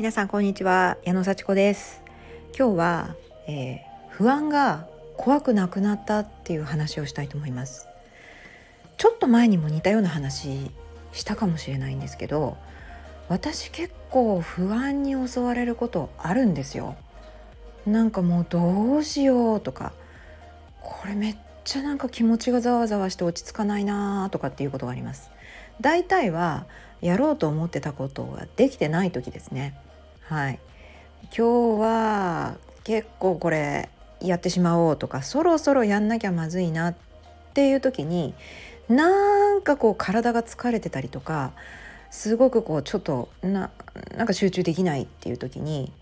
皆さんこんにちは。矢野幸子です。今日は、えー、不安が怖くなくなったっていう話をしたいと思います。ちょっと前にも似たような話したかもしれないんですけど私結構不安に襲われることあるんですよ。なんかもうどうしようとかこれめっちゃなんか気持ちがざわざわして落ち着かないなとかっていうことがあります。大体はやろうと思ってたことができてない時ですね。はい。今日は結構これやってしまおうとかそろそろやんなきゃまずいなっていう時になんかこう体が疲れてたりとかすごくこうちょっとななんか集中できないっていう時に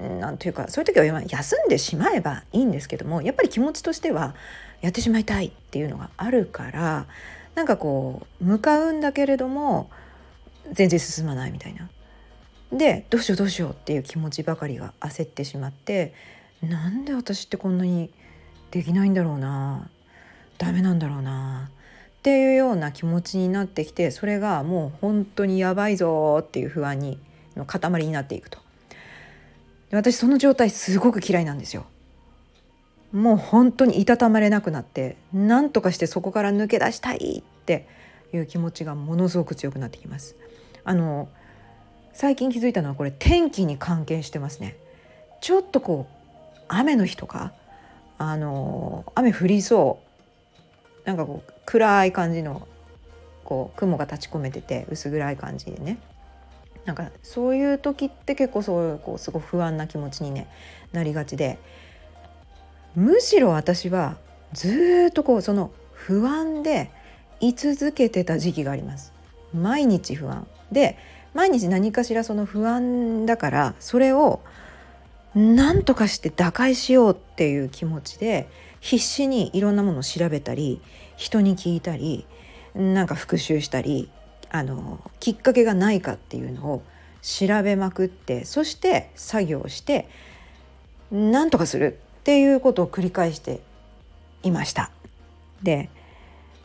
なんというかそういう時は休んでしまえばいいんですけどもやっぱり気持ちとしてはやってしまいたいっていうのがあるからなんかこう向かうんだけれども全然進まないみたいな。でどうしようどうしようっていう気持ちばかりが焦ってしまってなんで私ってこんなにできないんだろうなダメなんだろうなっていうような気持ちになってきてそれがもう本当にやばいぞっていう不安にの塊になっていくと。私その状態すごく嫌いなんですよ。もう本当にいたたまれなくなって何とかしてそこから抜け出したいっていう気持ちがものすごく強くなってきます。あの最近気づいたのはこれ天気に関係してますね。ちょっとこう雨の日とかあの雨降りそう。なんかこう暗い感じのこう雲が立ち込めてて薄暗い感じでね。なんかそういう時って結構そういうこうすごい不安な気持ちに、ね、なりがちで。むしろ私はずっとこうその不安で居続けてた時期があります。毎日不安。で毎日何かしらその不安だからそれを何とかして打開しようっていう気持ちで必死にいろんなものを調べたり人に聞いたりなんか復習したりあのきっかけがないかっていうのを調べまくってそして作業して何とかするっていうことを繰り返していました。で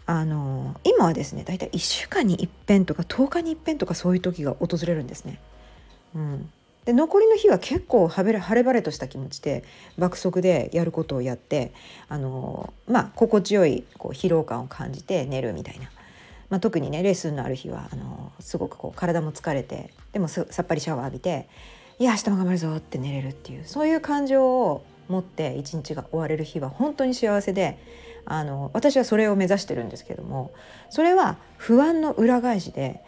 あの今はですね大体1週間に一遍とか10日に一遍とかそういう時が訪れるんですね。うん、で残りの日は結構晴れ晴れとした気持ちで爆速でやることをやってあのまあ心地よいこう疲労感を感じて寝るみたいな、まあ、特にねレッスンのある日はあのすごくこう体も疲れてでもさっぱりシャワー浴びて「いや明日も頑張るぞ」って寝れるっていうそういう感情を持って一日が終われる日は本当に幸せであの私はそれを目指してるんですけどもそれは不安の裏返しで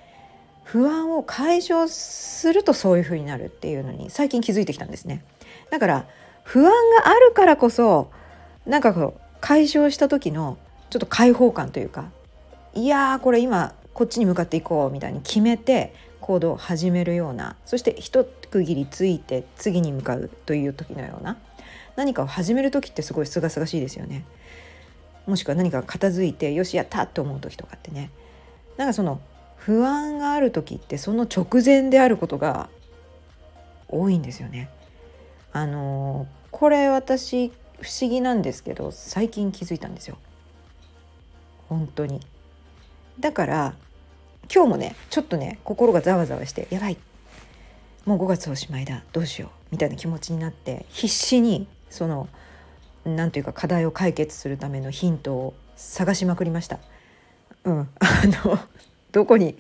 不安を解消するとそういう風になるっていうのに最近気づいてきたんですね。だから不安があるからこそなんかこう解消した時のちょっと解放感というかいやーこれ今こっちに向かっていこうみたいに決めて行動を始めるようなそして一区切りついて次に向かうという時のような何かを始める時ってすごい清々しいですよね。もしくは何か片付いてよしやったと思う時とかってねなんかその不安がある時ってその直前であることが多いんですよね。あのこれ私不思議なんですけど最近気づいたんですよ。本当に。だから今日もねちょっとね心がざわざわしてやばいもう5月おしまいだどうしようみたいな気持ちになって必死にその何というか課題を解決するためのヒントを探しまくりました。うん、あのどこに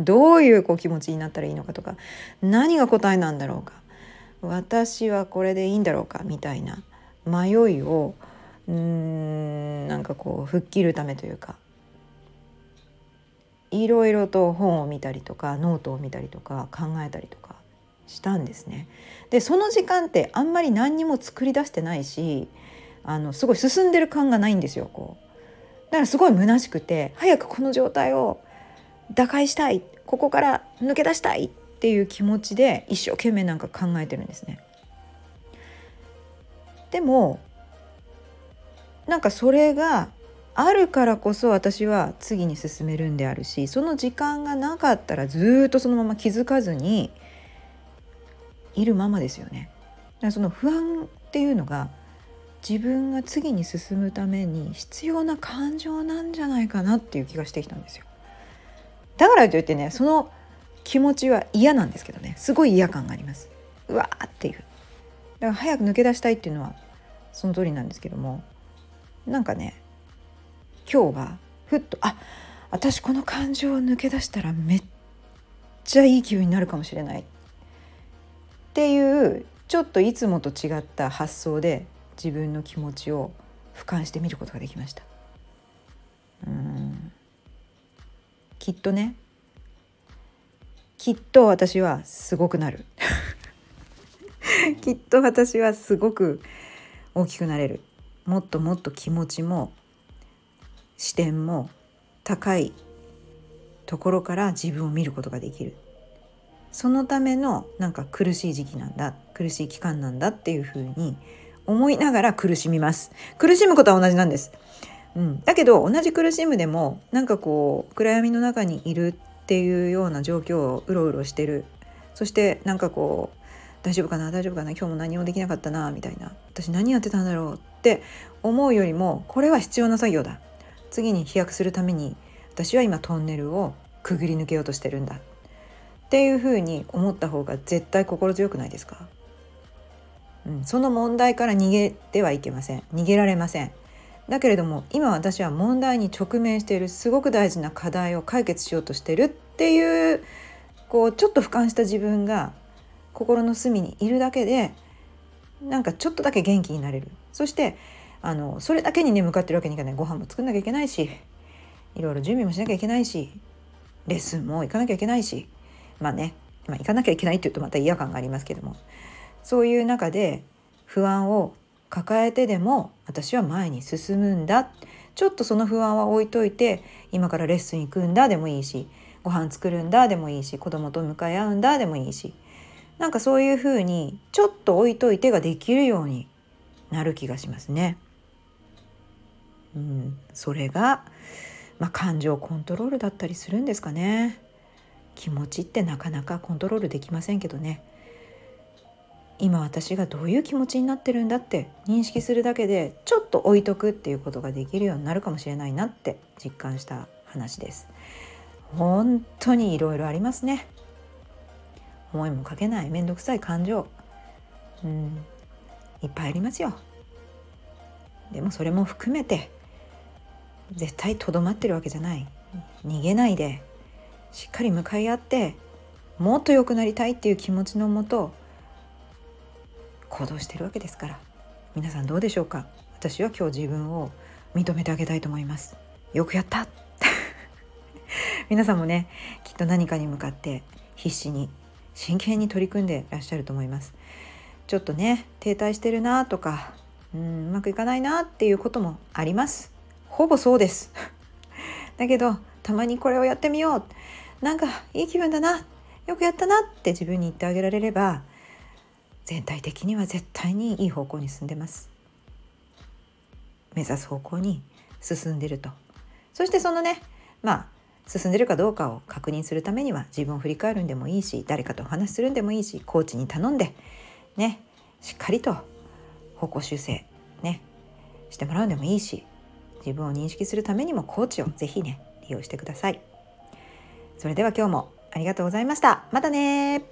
どういうこう気持ちになったらいいのかとか何が答えなんだろうか私はこれでいいんだろうかみたいな迷いをうーんなんかこう吹っ切るためというかいろいろと本を見たりとかノートを見たりとか考えたりとかしたんですね。でその時間ってあんまり何にも作り出してないしあのすごい進んでる感がないんですよこうだからすごい虚しくて早くこの状態を打開したいここから抜け出したいっていう気持ちで一生懸命なんか考えてるんですね。でもなんかそれがあるからこそ私は次に進めるんであるしその時間がなかったらずっとそのまま気づかずにいるままですよね。だからその不安っていうのが自分が次に進むために必要な感情なんじゃないかなっていう気がしてきたんですよ。だからといってねその気持ちは嫌なんですけどね。すごい嫌感があります。うわーっていう。だから早く抜け出したいっていうのはその通りなんですけども。なんかね今日はふっとあ私この感情を抜け出したらめっちゃいい気分になるかもしれないっていうちょっといつもと違った発想で自分の気持ちを俯瞰してみることができました。うん。きっとね。きっと私はすごくなる。きっと私はすごく大きくなれる。もっともっと気持ちも視点も高いところから自分を見ることができる。そのためのなんか苦しい時期なんだ苦しい期間なんだっていうふうに思いながら苦しみます。苦しむことは同じなんです、うん、だけど同じ苦しむでもなんかこう暗闇の中にいるっていうような状況をうろうろしてる。そしてなんかこう大丈夫かな？大丈夫かな？今日も何もできなかったな？みたいな。私何やってたんだろう？って思うよりもこれは必要な作業だ。次に飛躍するために私は今トンネルをくぐり抜けようとしてるんだ。っていうふうに思った方が絶対心強くないですか、うん、その問題から逃げてはいけません。逃げられません。だけれども今私は問題に直面しているすごく大事な課題を解決しようとしてるっていうこうちょっと俯瞰した自分が心の隅にいるだけでなんかちょっとだけ元気になれる。そしてあのそれだけにね向かってるわけにいかない。ご飯も作んなきゃいけないしいろいろ準備もしなきゃいけないしレッスンも行かなきゃいけないし。まあね、まあ、行かなきゃいけないっていうとまた嫌感がありますけども。そういう中で不安を抱えてでも私は前に進むんだちょっとその不安は置いといて今からレッスン行くんだでもいいしご飯作るんだでもいいし子供と向かい合うんだでもいいしなんかそういうふうにちょっと置いといてができるようになる気がしますね。うん、それが、まあ、感情コントロールだったりするんですかね。気持ちってなかなかコントロールできませんけどね。今私がどういう気持ちになってるんだって認識するだけでちょっと置いとくっていうことができるようになるかもしれないなって実感した話です。本当にいろいろありますね。思いもかけない面倒くさい感情うんいっぱいありますよでもそれも含めて絶対とどまってるわけじゃない逃げないでしっかり向かい合ってもっと良くなりたいっていう気持ちのもと行動してるわけですから皆さんどうでしょうか？私は今日自分を認めてあげたいと思いますよくやった 皆さんもねきっと何かに向かって必死に真剣に取り組んでらっしゃると思います。ちょっとね停滞してるなとかうんうまくいかないなっていうこともあります。ほぼそうです。だけどたまにこれをやってみようなんかいい気分だなよくやったなって自分に言ってあげられれば全体的には絶対にいい方向に進んでます。目指す方向に進んでると。そしてそのねまあ進んでるかどうかを確認するためには自分を振り返るんでもいいし誰かとお話しするんでもいいしコーチに頼んでねしっかりと方向修正ねしてもらうんでもいいし自分を認識するためにもコーチをぜひね利用してください。それでは今日もありがとうございました。またね